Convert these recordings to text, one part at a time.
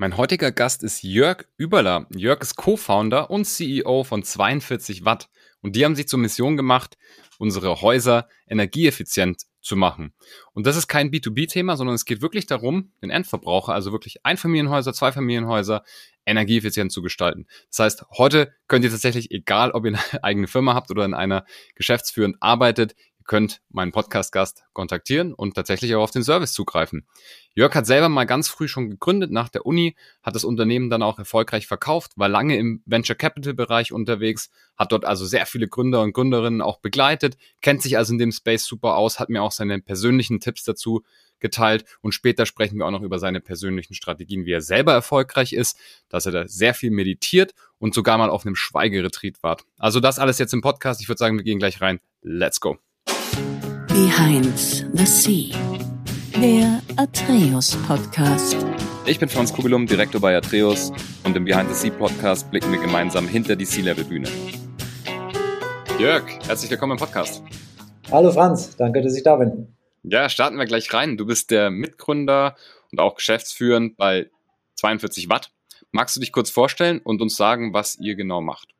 Mein heutiger Gast ist Jörg Überler. Jörg ist Co-Founder und CEO von 42 Watt. Und die haben sich zur Mission gemacht, unsere Häuser energieeffizient zu machen. Und das ist kein B2B-Thema, sondern es geht wirklich darum, den Endverbraucher, also wirklich Einfamilienhäuser, Zweifamilienhäuser, energieeffizient zu gestalten. Das heißt, heute könnt ihr tatsächlich, egal ob ihr eine eigene Firma habt oder in einer geschäftsführend arbeitet, könnt meinen Podcast-Gast kontaktieren und tatsächlich auch auf den Service zugreifen. Jörg hat selber mal ganz früh schon gegründet nach der Uni, hat das Unternehmen dann auch erfolgreich verkauft, war lange im Venture Capital Bereich unterwegs, hat dort also sehr viele Gründer und Gründerinnen auch begleitet, kennt sich also in dem Space super aus, hat mir auch seine persönlichen Tipps dazu geteilt und später sprechen wir auch noch über seine persönlichen Strategien, wie er selber erfolgreich ist, dass er da sehr viel meditiert und sogar mal auf einem Schweigeretreat war. Also das alles jetzt im Podcast. Ich würde sagen, wir gehen gleich rein. Let's go. Behind the Sea, der Atreus Podcast. Ich bin Franz Kugelum, Direktor bei Atreus und im Behind the Sea Podcast blicken wir gemeinsam hinter die Sea-Level-Bühne. Jörg, herzlich willkommen im Podcast. Hallo Franz, danke, dass ich da bin. Ja, starten wir gleich rein. Du bist der Mitgründer und auch geschäftsführend bei 42 Watt. Magst du dich kurz vorstellen und uns sagen, was ihr genau macht?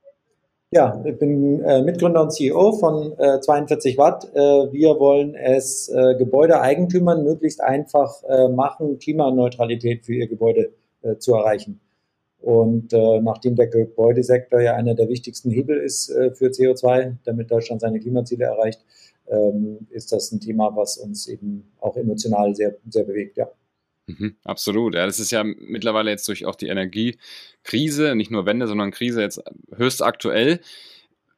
Ja, ich bin äh, Mitgründer und CEO von äh, 42 Watt. Äh, wir wollen es äh, Gebäudeeigentümern möglichst einfach äh, machen, Klimaneutralität für ihr Gebäude äh, zu erreichen. Und äh, nachdem der Gebäudesektor ja einer der wichtigsten Hebel ist äh, für CO2, damit Deutschland seine Klimaziele erreicht, ähm, ist das ein Thema, was uns eben auch emotional sehr, sehr bewegt, ja. Mhm, absolut. Ja, das ist ja mittlerweile jetzt durch auch die Energiekrise, nicht nur Wende, sondern Krise jetzt höchst aktuell.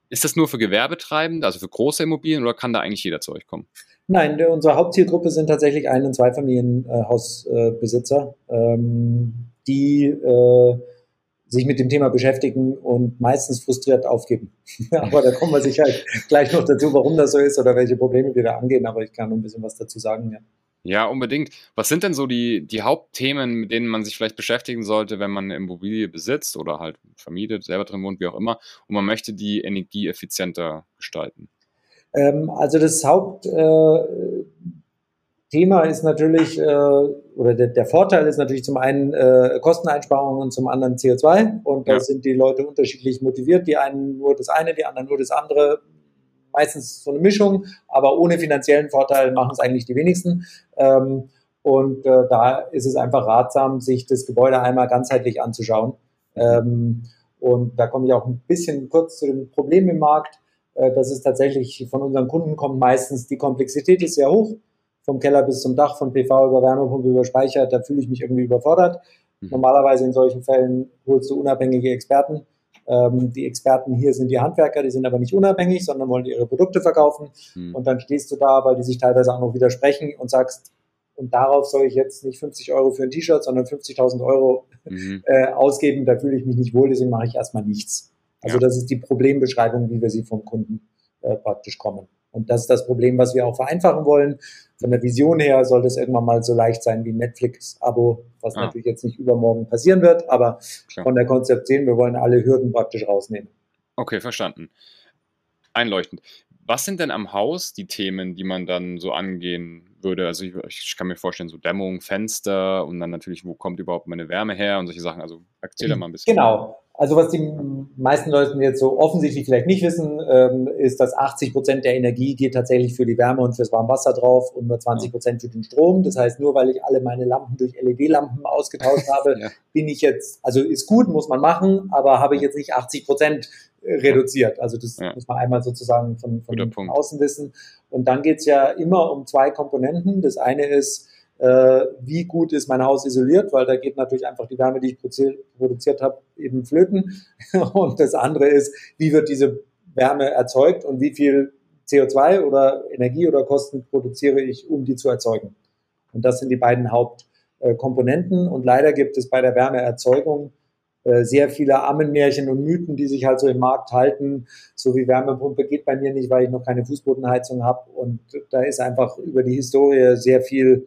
Ist das nur für Gewerbetreibende, also für große Immobilien, oder kann da eigentlich jeder zu euch kommen? Nein, unsere Hauptzielgruppe sind tatsächlich Ein- und Zweifamilienhausbesitzer, äh, ähm, die äh, sich mit dem Thema beschäftigen und meistens frustriert aufgeben. aber da kommen wir sicher gleich noch dazu, warum das so ist oder welche Probleme wir da angehen. Aber ich kann noch ein bisschen was dazu sagen. Ja. Ja, unbedingt. Was sind denn so die, die Hauptthemen, mit denen man sich vielleicht beschäftigen sollte, wenn man eine Immobilie besitzt oder halt vermietet, selber drin wohnt, wie auch immer, und man möchte die Energie effizienter gestalten? Ähm, also das Hauptthema äh, ist natürlich, äh, oder der, der, Vorteil ist natürlich zum einen äh, Kosteneinsparungen und zum anderen CO2. Und da ja. sind die Leute unterschiedlich motiviert. Die einen nur das eine, die anderen nur das andere meistens so eine Mischung, aber ohne finanziellen Vorteil machen es eigentlich die wenigsten. Ähm, und äh, da ist es einfach ratsam, sich das Gebäude einmal ganzheitlich anzuschauen. Ähm, und da komme ich auch ein bisschen kurz zu dem Problem im Markt. Äh, dass es tatsächlich von unseren Kunden kommt meistens die Komplexität ist sehr hoch. Vom Keller bis zum Dach, von PV über Wärmepumpe über Speicher, da fühle ich mich irgendwie überfordert. Mhm. Normalerweise in solchen Fällen holst du unabhängige Experten ähm, die Experten hier sind die Handwerker, die sind aber nicht unabhängig, sondern wollen ihre Produkte verkaufen. Mhm. Und dann stehst du da, weil die sich teilweise auch noch widersprechen und sagst, und darauf soll ich jetzt nicht 50 Euro für ein T-Shirt, sondern 50.000 Euro mhm. äh, ausgeben. Da fühle ich mich nicht wohl, deswegen mache ich erstmal nichts. Also ja. das ist die Problembeschreibung, wie wir sie vom Kunden äh, praktisch kommen. Und das ist das Problem, was wir auch vereinfachen wollen. Von der Vision her soll das irgendwann mal so leicht sein wie ein Netflix-Abo, was ah. natürlich jetzt nicht übermorgen passieren wird, aber Klar. von der Konzeption, wir wollen alle Hürden praktisch rausnehmen. Okay, verstanden. Einleuchtend. Was sind denn am Haus die Themen, die man dann so angehen würde? Also ich, ich, kann mir vorstellen, so Dämmung, Fenster und dann natürlich, wo kommt überhaupt meine Wärme her und solche Sachen. Also erzähl da mal ein bisschen. Genau. Also was die meisten Leute jetzt so offensichtlich vielleicht nicht wissen, ähm, ist, dass 80 Prozent der Energie geht tatsächlich für die Wärme und fürs Warmwasser drauf und nur 20 Prozent für den Strom. Das heißt, nur weil ich alle meine Lampen durch LED-Lampen ausgetauscht habe, ja. bin ich jetzt, also ist gut, muss man machen, aber habe ich jetzt nicht 80 Prozent reduziert. Also das ja. muss man einmal sozusagen von, von außen wissen. Und dann geht's ja immer um zwei Komponenten. Das eine ist, wie gut ist mein Haus isoliert, weil da geht natürlich einfach die Wärme, die ich produziert habe, eben flöten. Und das andere ist, wie wird diese Wärme erzeugt und wie viel CO2 oder Energie oder Kosten produziere ich, um die zu erzeugen. Und das sind die beiden Hauptkomponenten. Und leider gibt es bei der Wärmeerzeugung äh, sehr viele Ammenmärchen und Mythen, die sich halt so im Markt halten. So wie Wärmepumpe geht bei mir nicht, weil ich noch keine Fußbodenheizung habe. Und da ist einfach über die Historie sehr viel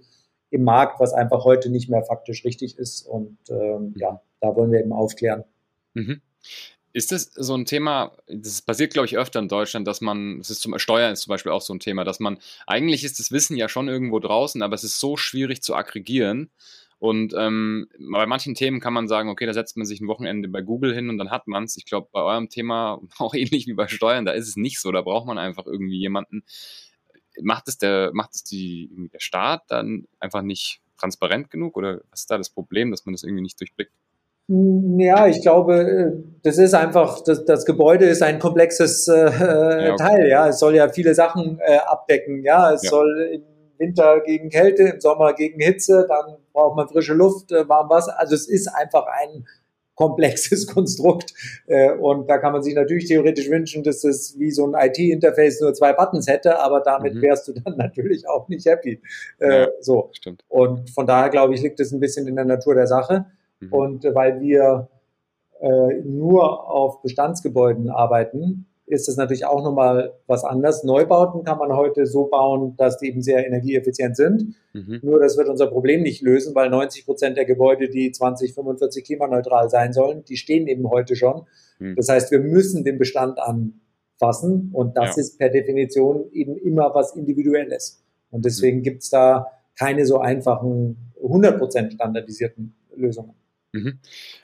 im Markt, was einfach heute nicht mehr faktisch richtig ist. Und ähm, ja, da wollen wir eben aufklären. Mhm. Ist das so ein Thema, das passiert, glaube ich, öfter in Deutschland, dass man, das ist zum Steuern ist zum Beispiel auch so ein Thema, dass man, eigentlich ist das Wissen ja schon irgendwo draußen, aber es ist so schwierig zu aggregieren Und ähm, bei manchen Themen kann man sagen, okay, da setzt man sich ein Wochenende bei Google hin und dann hat man es. Ich glaube, bei eurem Thema, auch ähnlich wie bei Steuern, da ist es nicht so. Da braucht man einfach irgendwie jemanden. Macht es der, macht es die, der Staat dann einfach nicht transparent genug oder was ist da das Problem, dass man das irgendwie nicht durchblickt? Ja, ich glaube, das ist einfach, das, das Gebäude ist ein komplexes äh, ja, okay. Teil, ja. Es soll ja viele Sachen äh, abdecken, ja. Es ja. soll im Winter gegen Kälte, im Sommer gegen Hitze, dann braucht man frische Luft, äh, warm Wasser. Also es ist einfach ein komplexes Konstrukt. Äh, und da kann man sich natürlich theoretisch wünschen, dass es wie so ein IT-Interface nur zwei Buttons hätte, aber damit mhm. wärst du dann natürlich auch nicht happy. Äh, ja, so. Stimmt. Und von daher glaube ich, liegt es ein bisschen in der Natur der Sache. Mhm. Und weil wir nur auf Bestandsgebäuden arbeiten, ist das natürlich auch nochmal was anderes. Neubauten kann man heute so bauen, dass die eben sehr energieeffizient sind. Mhm. Nur das wird unser Problem nicht lösen, weil 90 Prozent der Gebäude, die 2045 klimaneutral sein sollen, die stehen eben heute schon. Mhm. Das heißt, wir müssen den Bestand anfassen und das ja. ist per Definition eben immer was Individuelles. Und deswegen mhm. gibt es da keine so einfachen 100 Prozent standardisierten Lösungen. Mhm.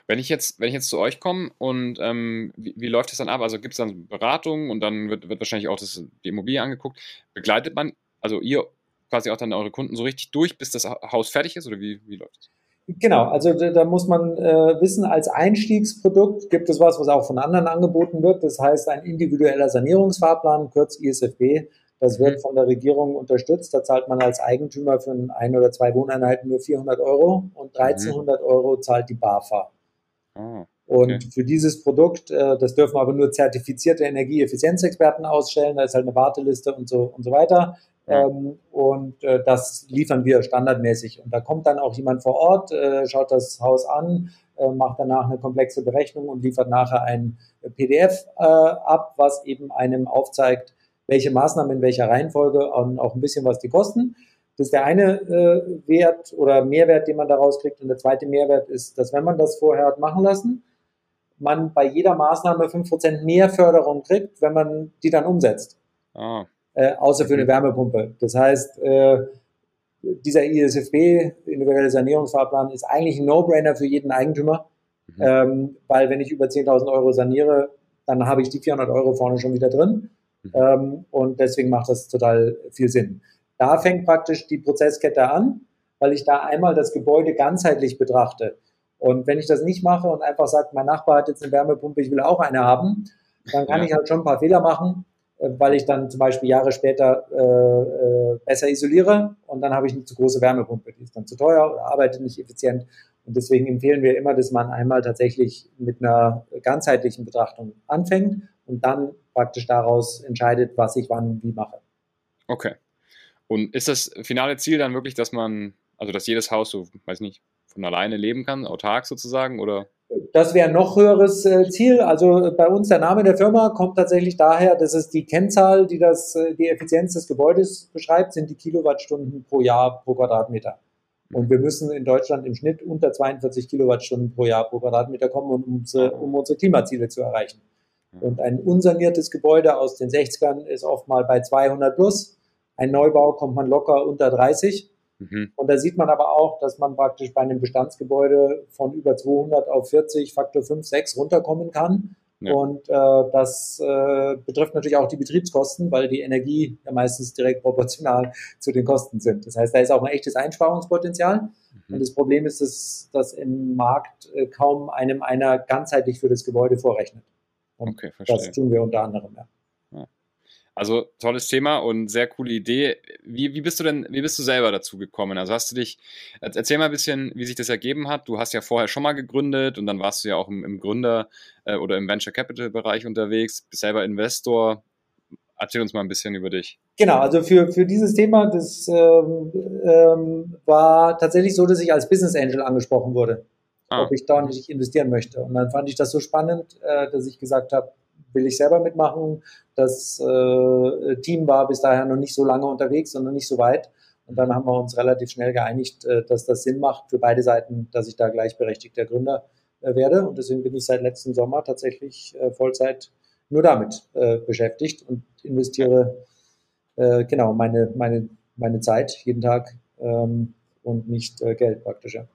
Wenn ich jetzt, wenn ich jetzt zu euch komme und ähm, wie, wie, läuft das dann ab? Also gibt es dann Beratungen und dann wird, wird wahrscheinlich auch das, die Immobilie angeguckt. Begleitet man, also ihr quasi auch dann eure Kunden so richtig durch, bis das Haus fertig ist oder wie, wie läuft es? Genau, also da, da muss man äh, wissen, als Einstiegsprodukt gibt es was, was auch von anderen angeboten wird. Das heißt ein individueller Sanierungsfahrplan, kurz ISFB. Das wird mhm. von der Regierung unterstützt. Da zahlt man als Eigentümer für ein oder zwei Wohneinheiten nur 400 Euro und 1300 mhm. Euro zahlt die BAFA. Oh, okay. Und für dieses Produkt, äh, das dürfen aber nur zertifizierte Energieeffizienzexperten ausstellen. Da ist halt eine Warteliste und so und so weiter. Ja. Ähm, und äh, das liefern wir standardmäßig. Und da kommt dann auch jemand vor Ort, äh, schaut das Haus an, macht danach eine komplexe Berechnung und liefert nachher ein PDF ab, was eben einem aufzeigt, welche Maßnahmen in welcher Reihenfolge und auch ein bisschen was die kosten. Das ist der eine äh, Wert oder Mehrwert, den man daraus kriegt. Und der zweite Mehrwert ist, dass wenn man das vorher hat machen lassen, man bei jeder Maßnahme 5% mehr Förderung kriegt, wenn man die dann umsetzt. Ah. Äh, außer für eine Wärmepumpe. Das heißt, äh, dieser ISFB, individuelle Sanierungsfahrplan, ist eigentlich ein No-Brainer für jeden Eigentümer, mhm. ähm, weil wenn ich über 10.000 Euro saniere, dann habe ich die 400 Euro vorne schon wieder drin. Mhm. Ähm, und deswegen macht das total viel Sinn. Da fängt praktisch die Prozesskette an, weil ich da einmal das Gebäude ganzheitlich betrachte. Und wenn ich das nicht mache und einfach sage, mein Nachbar hat jetzt eine Wärmepumpe, ich will auch eine haben, dann kann ja. ich halt schon ein paar Fehler machen, äh, weil ich dann zum Beispiel Jahre später äh, äh, besser isoliere und dann habe ich eine zu große Wärmepumpe. Die ist dann zu teuer oder arbeitet nicht effizient. Und deswegen empfehlen wir immer, dass man einmal tatsächlich mit einer ganzheitlichen Betrachtung anfängt und dann praktisch daraus entscheidet, was ich wann wie mache. Okay. Und ist das finale Ziel dann wirklich, dass man, also dass jedes Haus so, weiß nicht, von alleine leben kann, autark sozusagen, oder? Das wäre ein noch höheres äh, Ziel. Also bei uns der Name der Firma kommt tatsächlich daher, dass es die Kennzahl, die das, äh, die Effizienz des Gebäudes beschreibt, sind die Kilowattstunden pro Jahr pro Quadratmeter. Und wir müssen in Deutschland im Schnitt unter 42 Kilowattstunden pro Jahr pro Quadratmeter kommen, um unsere, um unsere Klimaziele zu erreichen. Und ein unsaniertes Gebäude aus den 60ern ist oft mal bei 200 plus. Ein Neubau kommt man locker unter 30. Mhm. Und da sieht man aber auch, dass man praktisch bei einem Bestandsgebäude von über 200 auf 40, Faktor 5, 6 runterkommen kann. Ja. Und äh, das äh, betrifft natürlich auch die Betriebskosten, weil die Energie ja meistens direkt proportional zu den Kosten sind. Das heißt, da ist auch ein echtes Einsparungspotenzial. Mhm. Und das Problem ist, dass, dass im Markt äh, kaum einem einer ganzheitlich für das Gebäude vorrechnet. Und okay, verstehe. das tun wir unter anderem, ja. Also tolles Thema und sehr coole Idee. Wie, wie bist du denn, wie bist du selber dazu gekommen? Also hast du dich, erzähl mal ein bisschen, wie sich das ergeben hat. Du hast ja vorher schon mal gegründet und dann warst du ja auch im, im Gründer- äh, oder im Venture Capital Bereich unterwegs, bist selber Investor. Erzähl uns mal ein bisschen über dich. Genau, also für, für dieses Thema, das ähm, ähm, war tatsächlich so, dass ich als Business Angel angesprochen wurde ah. ob ich da nicht investieren möchte. Und dann fand ich das so spannend, äh, dass ich gesagt habe, will ich selber mitmachen. Das äh, Team war bis daher noch nicht so lange unterwegs und noch nicht so weit. Und dann haben wir uns relativ schnell geeinigt, äh, dass das Sinn macht für beide Seiten, dass ich da gleichberechtigter Gründer äh, werde. Und deswegen bin ich seit letztem Sommer tatsächlich äh, Vollzeit nur damit äh, beschäftigt und investiere genau meine, meine, meine Zeit jeden Tag ähm, und nicht Geld praktisch. Ja.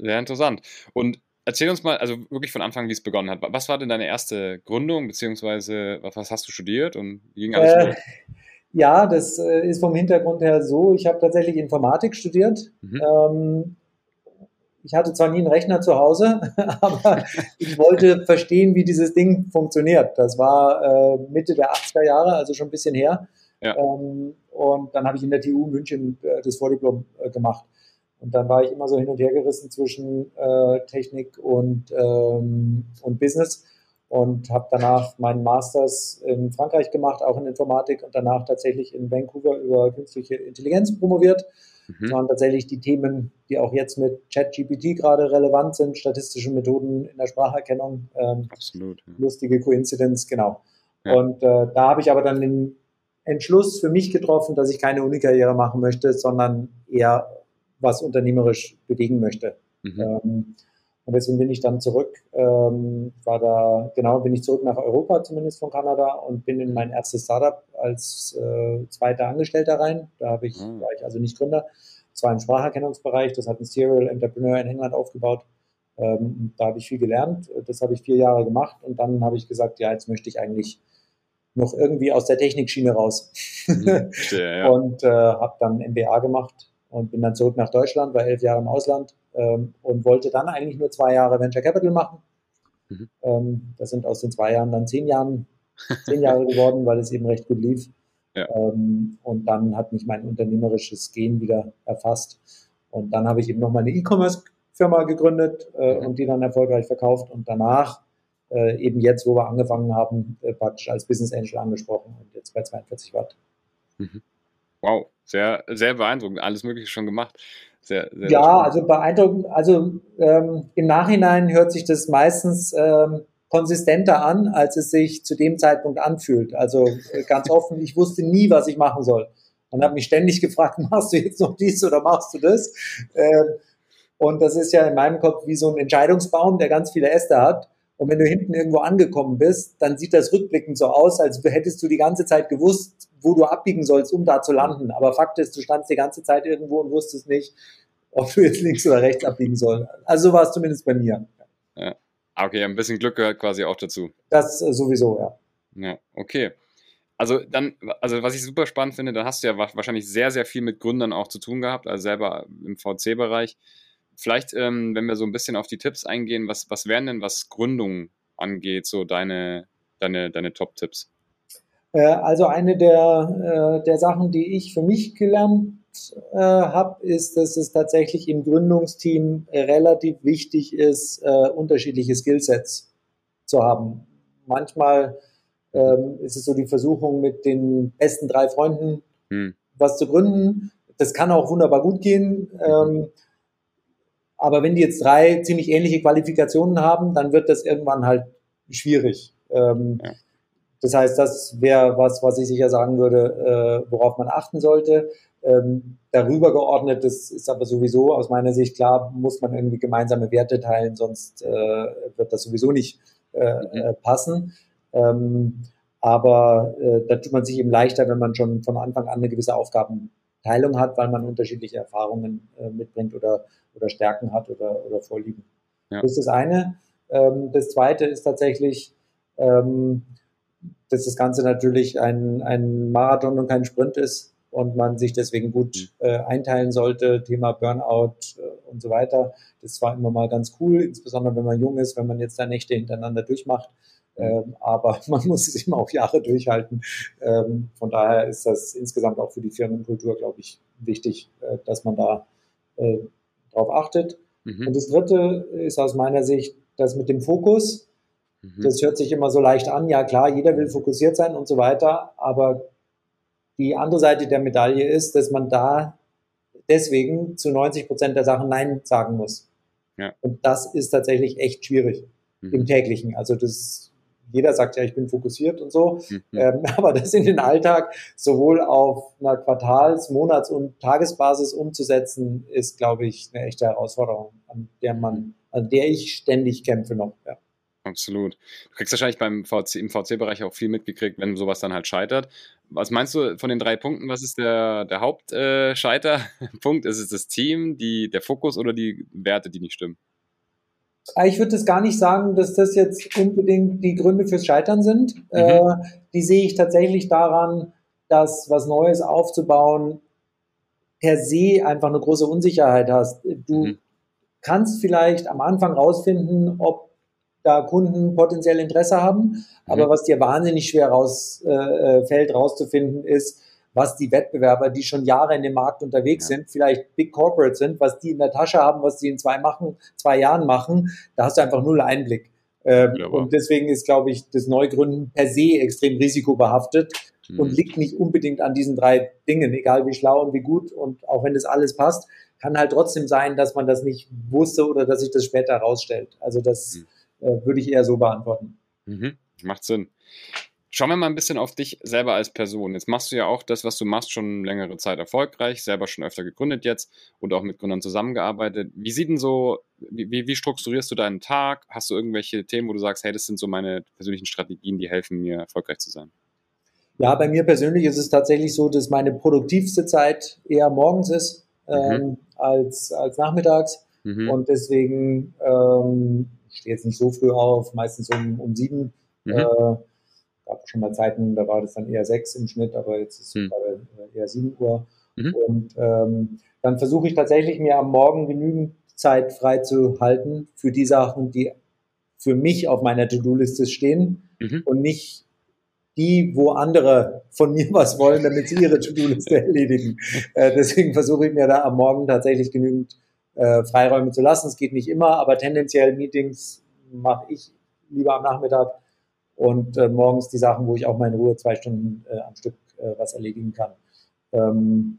Sehr interessant. Und erzähl uns mal, also wirklich von Anfang, wie es begonnen hat. Was war denn deine erste Gründung, beziehungsweise was hast du studiert und wie ging alles äh, Ja, das äh, ist vom Hintergrund her so. Ich habe tatsächlich Informatik studiert. Mhm. Ähm, ich hatte zwar nie einen Rechner zu Hause, aber ich wollte verstehen, wie dieses Ding funktioniert. Das war äh, Mitte der 80er Jahre, also schon ein bisschen her. Ja. Ähm, und dann habe ich in der TU München äh, das Vordiplom äh, gemacht. Und dann war ich immer so hin und her gerissen zwischen äh, Technik und, ähm, und Business und habe danach meinen Masters in Frankreich gemacht, auch in Informatik und danach tatsächlich in Vancouver über künstliche Intelligenz promoviert. Mhm. Das waren tatsächlich die Themen, die auch jetzt mit ChatGPT gerade relevant sind, statistische Methoden in der Spracherkennung. Ähm, Absolut. Ja. Lustige Coincidence, genau. Ja. Und äh, da habe ich aber dann den Entschluss für mich getroffen, dass ich keine Unikarriere machen möchte, sondern eher was unternehmerisch bewegen möchte. Mhm. Ähm, und deswegen bin ich dann zurück, ähm, war da, genau, bin ich zurück nach Europa, zumindest von Kanada, und bin in mein erstes Startup als äh, zweiter Angestellter rein. Da habe ich, mhm. war ich also nicht Gründer. Es war im Spracherkennungsbereich, das hat ein Serial Entrepreneur in England aufgebaut. Ähm, da habe ich viel gelernt. Das habe ich vier Jahre gemacht und dann habe ich gesagt, ja, jetzt möchte ich eigentlich noch irgendwie aus der Technikschiene raus. Mhm, ja. und äh, habe dann MBA gemacht und bin dann zurück nach Deutschland, war elf Jahre im Ausland ähm, und wollte dann eigentlich nur zwei Jahre Venture Capital machen. Mhm. Ähm, das sind aus den zwei Jahren dann zehn Jahren, zehn Jahre geworden, weil es eben recht gut lief. Ja. Ähm, und dann hat mich mein unternehmerisches Gehen wieder erfasst. Und dann habe ich eben nochmal eine E-Commerce-Firma gegründet äh, mhm. und die dann erfolgreich verkauft. Und danach, äh, eben jetzt, wo wir angefangen haben, äh, praktisch als Business Angel angesprochen und jetzt bei 42 Watt. Mhm. Wow, sehr, sehr beeindruckend. Alles Mögliche schon gemacht. Sehr, sehr ja, sehr also beeindruckend. Also ähm, im Nachhinein hört sich das meistens ähm, konsistenter an, als es sich zu dem Zeitpunkt anfühlt. Also äh, ganz offen, ich wusste nie, was ich machen soll. Und habe mich ständig gefragt, machst du jetzt noch dies oder machst du das? Ähm, und das ist ja in meinem Kopf wie so ein Entscheidungsbaum, der ganz viele Äste hat. Und wenn du hinten irgendwo angekommen bist, dann sieht das rückblickend so aus, als hättest du die ganze Zeit gewusst, wo du abbiegen sollst, um da zu landen. Aber Fakt ist, du standst die ganze Zeit irgendwo und wusstest nicht, ob du jetzt links oder rechts abbiegen sollst. Also so war es zumindest bei mir. Ja. Ah, okay, ein bisschen Glück gehört quasi auch dazu. Das äh, sowieso, ja. Ja, okay. Also dann, also was ich super spannend finde, dann hast du ja wahrscheinlich sehr, sehr viel mit Gründern auch zu tun gehabt, also selber im VC-Bereich. Vielleicht, ähm, wenn wir so ein bisschen auf die Tipps eingehen, was, was wären denn, was Gründung angeht, so deine, deine, deine Top-Tipps? Äh, also eine der, äh, der Sachen, die ich für mich gelernt äh, habe, ist, dass es tatsächlich im Gründungsteam relativ wichtig ist, unterschiedliche Skillsets zu haben. Manchmal ähm, ist es so die Versuchung, mit den besten drei Freunden hm. was zu gründen. Das kann auch wunderbar gut gehen. Ähm, aber wenn die jetzt drei ziemlich ähnliche Qualifikationen haben, dann wird das irgendwann halt schwierig. Ähm, ja. Das heißt, das wäre was, was ich sicher sagen würde, äh, worauf man achten sollte. Ähm, darüber geordnet, das ist aber sowieso aus meiner Sicht klar, muss man irgendwie gemeinsame Werte teilen, sonst äh, wird das sowieso nicht äh, mhm. Äh, passen. Ähm, aber äh, da tut man sich eben leichter, wenn man schon von Anfang an eine gewisse Aufgabenteilung hat, weil man unterschiedliche Erfahrungen äh, mitbringt oder oder Stärken hat oder, oder Vorlieben. Ja. Das ist das eine. Ähm, das zweite ist tatsächlich, ähm, dass das Ganze natürlich ein, ein Marathon und kein Sprint ist und man sich deswegen gut mhm. äh, einteilen sollte. Thema Burnout äh, und so weiter. Das war immer mal ganz cool, insbesondere wenn man jung ist, wenn man jetzt da Nächte hintereinander durchmacht. Mhm. Ähm, aber man muss es immer auf Jahre durchhalten. Ähm, von daher ist das insgesamt auch für die Firmenkultur, glaube ich, wichtig, äh, dass man da äh, darauf achtet. Mhm. Und das Dritte ist aus meiner Sicht das mit dem Fokus. Mhm. Das hört sich immer so leicht an. Ja klar, jeder will fokussiert sein und so weiter. Aber die andere Seite der Medaille ist, dass man da deswegen zu 90 Prozent der Sachen Nein sagen muss. Ja. Und das ist tatsächlich echt schwierig mhm. im täglichen. Also das jeder sagt ja, ich bin fokussiert und so, mhm. ähm, aber das in den Alltag sowohl auf einer Quartals-, Monats- und Tagesbasis umzusetzen, ist, glaube ich, eine echte Herausforderung, an der man, an der ich ständig kämpfe noch. Ja. Absolut. Du kriegst wahrscheinlich beim VC, im VC-Bereich auch viel mitgekriegt, wenn sowas dann halt scheitert. Was meinst du von den drei Punkten? Was ist der, der Hauptscheiterpunkt? Äh, ist es das Team, die, der Fokus oder die Werte, die nicht stimmen? Ah, ich würde das gar nicht sagen, dass das jetzt unbedingt die Gründe fürs Scheitern sind. Mhm. Äh, die sehe ich tatsächlich daran, dass was Neues aufzubauen per se einfach eine große Unsicherheit hast. Du mhm. kannst vielleicht am Anfang rausfinden, ob da Kunden potenziell Interesse haben, aber mhm. was dir wahnsinnig schwer rausfällt, äh, äh rauszufinden, ist, was die Wettbewerber, die schon Jahre in dem Markt unterwegs ja. sind, vielleicht Big Corporate sind, was die in der Tasche haben, was die in zwei machen, zwei Jahren machen, da hast du einfach null Einblick. Ähm, und deswegen ist, glaube ich, das Neugründen per se extrem risikobehaftet mhm. und liegt nicht unbedingt an diesen drei Dingen, egal wie schlau und wie gut und auch wenn das alles passt, kann halt trotzdem sein, dass man das nicht wusste oder dass sich das später herausstellt. Also das mhm. Äh, würde ich eher so beantworten. Mhm. Macht Sinn. Schauen wir mal ein bisschen auf dich selber als Person. Jetzt machst du ja auch das, was du machst, schon längere Zeit erfolgreich, selber schon öfter gegründet jetzt und auch mit Gründern zusammengearbeitet. Wie sieht denn so, wie, wie strukturierst du deinen Tag? Hast du irgendwelche Themen, wo du sagst, hey, das sind so meine persönlichen Strategien, die helfen mir, erfolgreich zu sein? Ja, bei mir persönlich ist es tatsächlich so, dass meine produktivste Zeit eher morgens ist mhm. ähm, als, als nachmittags. Mhm. Und deswegen ähm, stehe jetzt nicht so früh auf, meistens um, um sieben. Mhm. Äh, gab schon mal Zeiten, da war das dann eher sechs im Schnitt, aber jetzt ist es mhm. eher sieben Uhr. Mhm. Und ähm, dann versuche ich tatsächlich mir am Morgen genügend Zeit frei zu halten für die Sachen, die für mich auf meiner To-Do-Liste stehen mhm. und nicht die, wo andere von mir was wollen, damit sie ihre To-Do-Liste erledigen. Äh, deswegen versuche ich mir da am Morgen tatsächlich genügend äh, Freiräume zu lassen. Es geht nicht immer, aber tendenziell Meetings mache ich lieber am Nachmittag und äh, morgens die Sachen, wo ich auch mal in Ruhe zwei Stunden äh, am Stück äh, was erledigen kann. Ähm,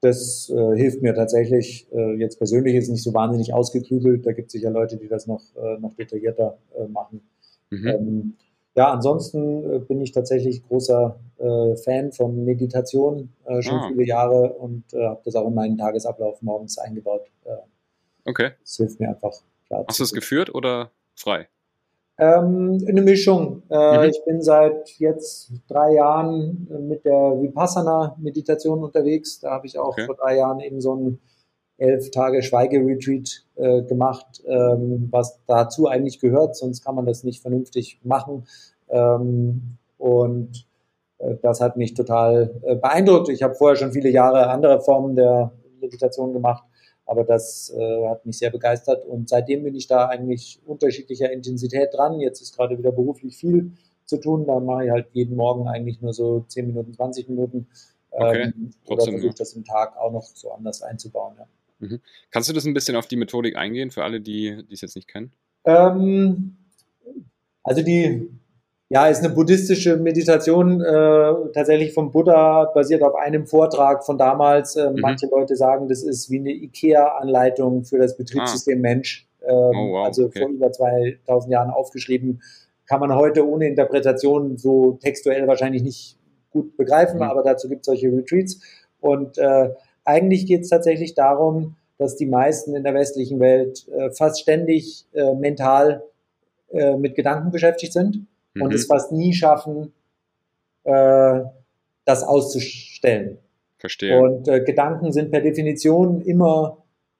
das äh, hilft mir tatsächlich. Jetzt persönlich ist nicht so wahnsinnig ausgeklügelt. Da gibt es sicher Leute, die das noch, noch detaillierter machen. Mhm. Ähm, ja, ansonsten äh, bin ich tatsächlich großer äh, Fan von Meditation, äh, schon ah. viele Jahre und äh, habe das auch in meinen Tagesablauf morgens eingebaut. Äh, okay. Das hilft mir einfach. Klar, Hast du es geführt oder frei? Ähm, eine Mischung. Äh, mhm. Ich bin seit jetzt drei Jahren mit der Vipassana-Meditation unterwegs. Da habe ich auch okay. vor drei Jahren eben so ein elf Tage Schweigeretreat äh, gemacht, ähm, was dazu eigentlich gehört, sonst kann man das nicht vernünftig machen. Ähm, und äh, das hat mich total äh, beeindruckt. Ich habe vorher schon viele Jahre andere Formen der Meditation gemacht aber das äh, hat mich sehr begeistert und seitdem bin ich da eigentlich unterschiedlicher Intensität dran. Jetzt ist gerade wieder beruflich viel zu tun. Da mache ich halt jeden Morgen eigentlich nur so 10 Minuten, 20 Minuten. Okay, ähm, oder versuche das im Tag auch noch so anders einzubauen. Ja. Mhm. Kannst du das ein bisschen auf die Methodik eingehen für alle, die, die es jetzt nicht kennen? Ähm, also die ja, ist eine buddhistische Meditation, äh, tatsächlich vom Buddha, basiert auf einem Vortrag von damals. Äh, mhm. Manche Leute sagen, das ist wie eine IKEA-Anleitung für das Betriebssystem ah. Mensch. Ähm, oh, wow, also okay. vor über 2000 Jahren aufgeschrieben. Kann man heute ohne Interpretation so textuell wahrscheinlich nicht gut begreifen, mhm. aber dazu gibt es solche Retreats. Und äh, eigentlich geht es tatsächlich darum, dass die meisten in der westlichen Welt äh, fast ständig äh, mental äh, mit Gedanken beschäftigt sind mhm. und es fast nie schaffen, äh, das auszustellen. Verstehe. Und äh, Gedanken sind per Definition immer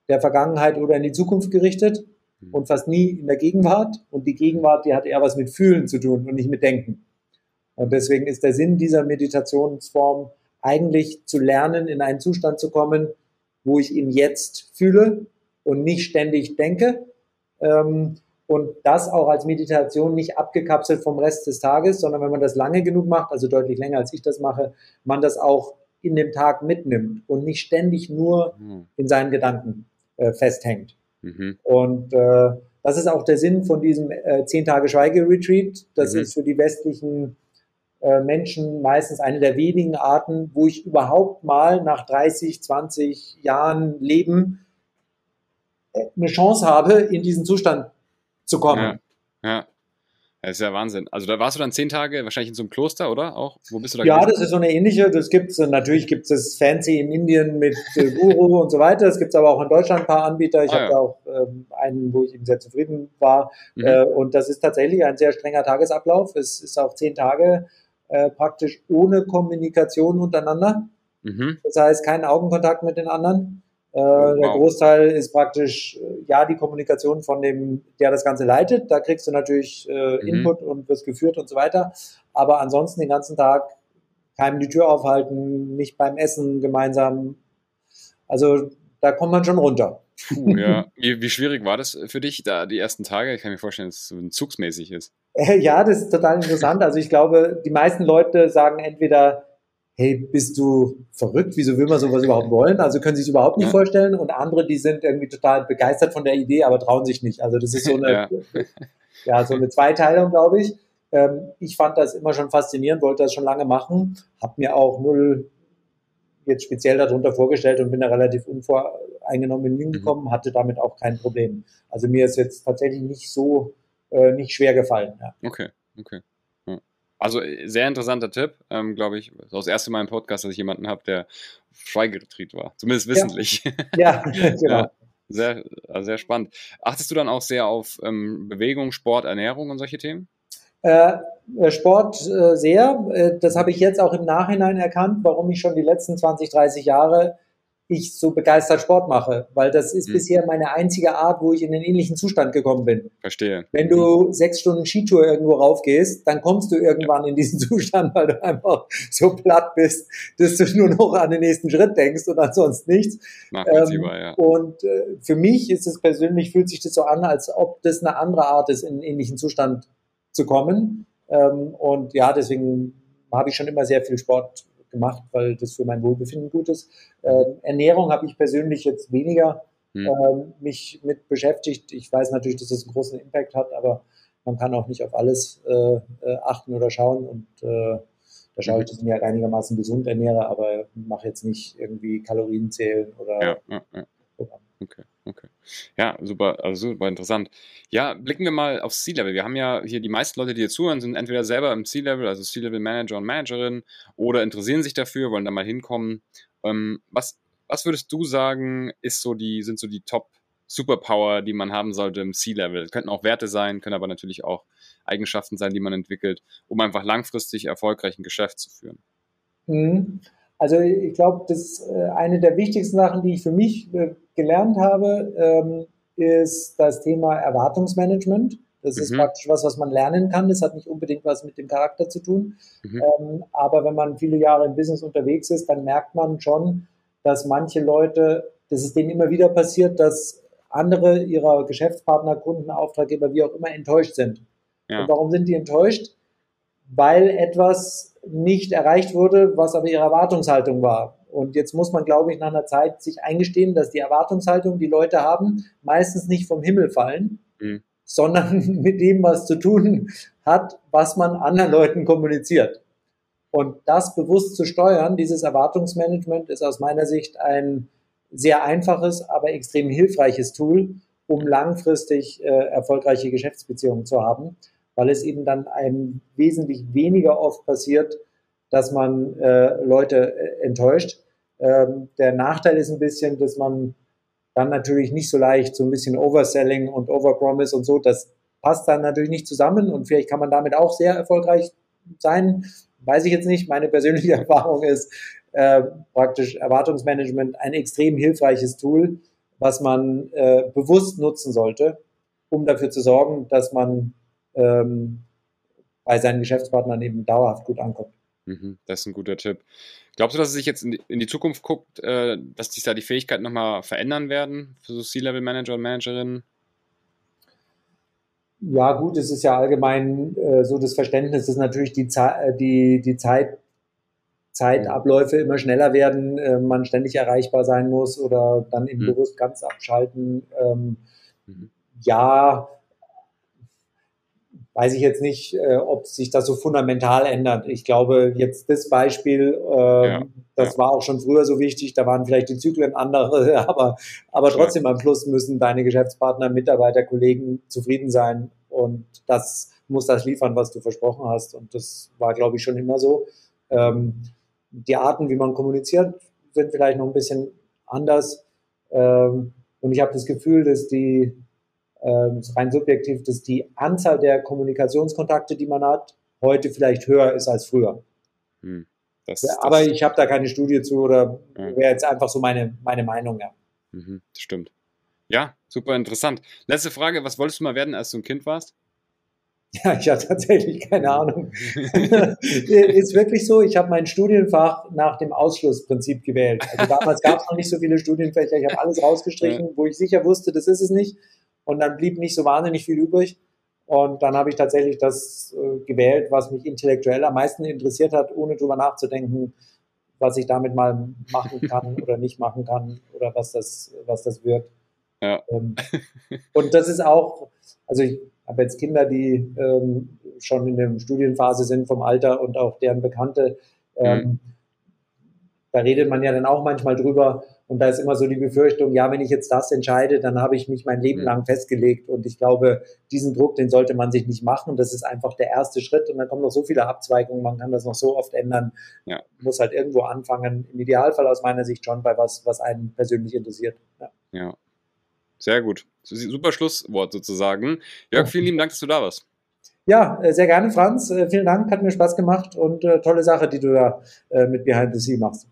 der Vergangenheit oder in die Zukunft gerichtet mhm. und fast nie in der Gegenwart. Und die Gegenwart, die hat eher was mit Fühlen zu tun und nicht mit Denken. Und deswegen ist der Sinn dieser Meditationsform eigentlich zu lernen, in einen Zustand zu kommen, wo ich im Jetzt fühle und nicht ständig denke. Ähm, und das auch als Meditation nicht abgekapselt vom Rest des Tages, sondern wenn man das lange genug macht, also deutlich länger als ich das mache, man das auch in dem Tag mitnimmt und nicht ständig nur mhm. in seinen Gedanken äh, festhängt. Mhm. Und äh, das ist auch der Sinn von diesem äh, 10 Tage Schweigeretreat. Das mhm. ist für die westlichen Menschen meistens eine der wenigen Arten, wo ich überhaupt mal nach 30, 20 Jahren Leben äh, eine Chance habe, in diesen Zustand zu kommen. Ja, ja. Das ist ja Wahnsinn. Also da warst du dann zehn Tage wahrscheinlich in so einem Kloster, oder? Auch? Wo bist du da Ja, gewesen? das ist so eine ähnliche. Das gibt's natürlich gibt es fancy in Indien mit äh, Guru und so weiter. Es gibt aber auch in Deutschland ein paar Anbieter. Ich ah, habe ja. auch ähm, einen, wo ich eben sehr zufrieden war. Mhm. Äh, und das ist tatsächlich ein sehr strenger Tagesablauf. Es ist auch zehn Tage äh, praktisch ohne Kommunikation untereinander. Mhm. Das heißt, kein Augenkontakt mit den anderen. Äh, wow. Der Großteil ist praktisch, äh, ja, die Kommunikation von dem, der das Ganze leitet. Da kriegst du natürlich äh, mhm. Input und wirst geführt und so weiter. Aber ansonsten den ganzen Tag keinem die Tür aufhalten, nicht beim Essen gemeinsam. Also da kommt man schon runter. Puh, ja. Wie, wie, schwierig war das für dich da die ersten Tage? Ich kann mir vorstellen, dass es so zugsmäßig ist. Ja, das ist total interessant. Also ich glaube, die meisten Leute sagen entweder, hey, bist du verrückt? Wieso will man sowas überhaupt wollen? Also können sich es überhaupt nicht ja. vorstellen. Und andere, die sind irgendwie total begeistert von der Idee, aber trauen sich nicht. Also das ist so eine, ja. ja so eine Zweiteilung, glaube ich. Ähm, ich fand das immer schon faszinierend, wollte das schon lange machen, habe mir auch null jetzt speziell darunter vorgestellt und bin da relativ unvoreingenommen hingekommen, mhm. hatte damit auch kein Problem. Also mir ist jetzt tatsächlich nicht so äh, nicht schwer gefallen. Ja. Okay, okay. Also äh, sehr interessanter Tipp, ähm, glaube ich. Das, das erste Mal im Podcast, dass ich jemanden habe, der Schweigeretreat war. Zumindest wissentlich. Ja, ja genau. Ja, sehr, also sehr spannend. Achtest du dann auch sehr auf ähm, Bewegung, Sport, Ernährung und solche Themen? Äh, äh Sport äh, sehr. Äh, das habe ich jetzt auch im Nachhinein erkannt, warum ich schon die letzten 20, 30 Jahre ich so begeistert Sport mache, weil das ist mhm. bisher meine einzige Art, wo ich in den ähnlichen Zustand gekommen bin. Verstehe. Wenn du mhm. sechs Stunden Skitour irgendwo raufgehst, dann kommst du irgendwann in diesen Zustand, weil du einfach so platt bist, dass du nur noch an den nächsten Schritt denkst und ansonsten nichts. Nachvollziehbar, ähm, ja. Und äh, für mich ist es persönlich, fühlt sich das so an, als ob das eine andere Art ist, in einen ähnlichen Zustand zu kommen. Ähm, und ja, deswegen habe ich schon immer sehr viel Sport gemacht, weil das für mein Wohlbefinden gut ist. Äh, Ernährung habe ich persönlich jetzt weniger hm. äh, mich mit beschäftigt. Ich weiß natürlich, dass das einen großen Impact hat, aber man kann auch nicht auf alles äh, äh achten oder schauen und äh, da schaue ich, mhm. dass ich mich einigermaßen gesund ernähre, aber mache jetzt nicht irgendwie Kalorien zählen oder ja, ja, ja. Okay, okay. Ja, super, also super interessant. Ja, blicken wir mal aufs C-Level. Wir haben ja hier die meisten Leute, die hier zuhören, sind entweder selber im C-Level, also C-Level Manager und Managerin, oder interessieren sich dafür, wollen da mal hinkommen. Ähm, was, was würdest du sagen, ist so die, sind so die Top Superpower, die man haben sollte im C-Level? Könnten auch Werte sein, können aber natürlich auch Eigenschaften sein, die man entwickelt, um einfach langfristig erfolgreich ein Geschäft zu führen. Mhm. Also ich glaube, das äh, eine der wichtigsten Sachen, die ich für mich äh, gelernt habe, ähm, ist das Thema Erwartungsmanagement. Das mhm. ist praktisch was, was man lernen kann. Das hat nicht unbedingt was mit dem Charakter zu tun. Mhm. Ähm, aber wenn man viele Jahre im Business unterwegs ist, dann merkt man schon, dass manche Leute, dass es denen immer wieder passiert, dass andere ihrer Geschäftspartner, Kunden, Auftraggeber, wie auch immer, enttäuscht sind. Ja. Und warum sind die enttäuscht? Weil etwas nicht erreicht wurde, was aber ihre Erwartungshaltung war. Und jetzt muss man, glaube ich, nach einer Zeit sich eingestehen, dass die Erwartungshaltung, die Leute haben, meistens nicht vom Himmel fallen, mhm. sondern mit dem, was zu tun hat, was man anderen Leuten kommuniziert. Und das bewusst zu steuern, dieses Erwartungsmanagement, ist aus meiner Sicht ein sehr einfaches, aber extrem hilfreiches Tool, um langfristig äh, erfolgreiche Geschäftsbeziehungen zu haben weil es eben dann einem wesentlich weniger oft passiert, dass man äh, Leute äh, enttäuscht. Ähm, der Nachteil ist ein bisschen, dass man dann natürlich nicht so leicht so ein bisschen Overselling und Overpromise und so, das passt dann natürlich nicht zusammen und vielleicht kann man damit auch sehr erfolgreich sein. Weiß ich jetzt nicht. Meine persönliche Erfahrung ist äh, praktisch Erwartungsmanagement ein extrem hilfreiches Tool, was man äh, bewusst nutzen sollte, um dafür zu sorgen, dass man ähm, bei seinen Geschäftspartnern eben dauerhaft gut ankommt. Mhm, das ist ein guter Tipp. Glaubst du, dass es sich jetzt in die, in die Zukunft guckt, äh, dass sich da die Fähigkeiten nochmal verändern werden für so C-Level-Manager und Managerinnen? Ja, gut, es ist ja allgemein äh, so das Verständnis, dass natürlich die, äh, die, die Zeit, Zeitabläufe immer schneller werden, äh, man ständig erreichbar sein muss oder dann eben mhm. bewusst ganz abschalten. Ähm, mhm. Ja, weiß ich jetzt nicht, äh, ob sich das so fundamental ändert. Ich glaube, jetzt das Beispiel, äh, ja, das ja. war auch schon früher so wichtig, da waren vielleicht die Zyklen andere, aber, aber trotzdem am Schluss müssen deine Geschäftspartner, Mitarbeiter, Kollegen zufrieden sein und das musst das liefern, was du versprochen hast. Und das war, glaube ich, schon immer so. Ähm, die Arten, wie man kommuniziert, sind vielleicht noch ein bisschen anders. Ähm, und ich habe das Gefühl, dass die, ähm, rein subjektiv, dass die Anzahl der Kommunikationskontakte, die man hat, heute vielleicht höher ist als früher. Hm. Das, das Aber ich habe da keine Studie zu oder ja. wäre jetzt einfach so meine, meine Meinung, ja. Mhm, das stimmt. Ja, super interessant. Letzte Frage, was wolltest du mal werden, als du ein Kind warst? Ja, ich habe tatsächlich keine Ahnung. ist wirklich so, ich habe mein Studienfach nach dem Ausschlussprinzip gewählt. Also damals gab es noch nicht so viele Studienfächer, ich habe alles rausgestrichen, ja. wo ich sicher wusste, das ist es nicht. Und dann blieb nicht so wahnsinnig viel übrig. Und dann habe ich tatsächlich das äh, gewählt, was mich intellektuell am meisten interessiert hat, ohne drüber nachzudenken, was ich damit mal machen kann oder nicht machen kann oder was das, was das wird. Ja. Ähm, und das ist auch, also ich habe jetzt Kinder, die ähm, schon in der Studienphase sind vom Alter und auch deren Bekannte. Ähm, mhm. Da redet man ja dann auch manchmal drüber. Und da ist immer so die Befürchtung, ja, wenn ich jetzt das entscheide, dann habe ich mich mein Leben mhm. lang festgelegt. Und ich glaube, diesen Druck, den sollte man sich nicht machen. Das ist einfach der erste Schritt. Und dann kommen noch so viele Abzweigungen. Man kann das noch so oft ändern. Ja. Muss halt irgendwo anfangen. Im Idealfall aus meiner Sicht schon bei was, was einen persönlich interessiert. Ja. ja. Sehr gut. Super Schlusswort sozusagen. Jörg, vielen lieben Dank, dass du da warst. Ja, äh, sehr gerne, Franz. Äh, vielen Dank, hat mir Spaß gemacht und äh, tolle Sache, die du da äh, mit Behind the Sea machst.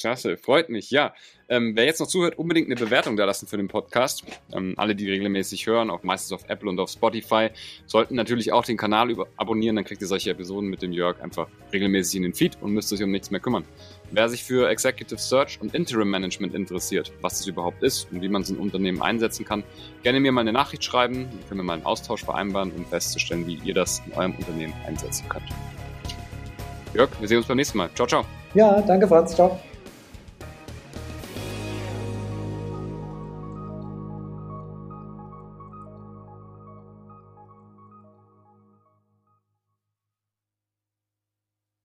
Klasse, freut mich. Ja, ähm, wer jetzt noch zuhört, unbedingt eine Bewertung da lassen für den Podcast. Ähm, alle, die regelmäßig hören, auch meistens auf Apple und auf Spotify, sollten natürlich auch den Kanal abonnieren. Dann kriegt ihr solche Episoden mit dem Jörg einfach regelmäßig in den Feed und müsst euch um nichts mehr kümmern. Wer sich für Executive Search und Interim Management interessiert, was das überhaupt ist und wie man es in Unternehmen einsetzen kann, gerne mir mal eine Nachricht schreiben. Dann können wir mal einen Austausch vereinbaren, um festzustellen, wie ihr das in eurem Unternehmen einsetzen könnt. Jörg, wir sehen uns beim nächsten Mal. Ciao, ciao. Ja, danke, Franz. Ciao.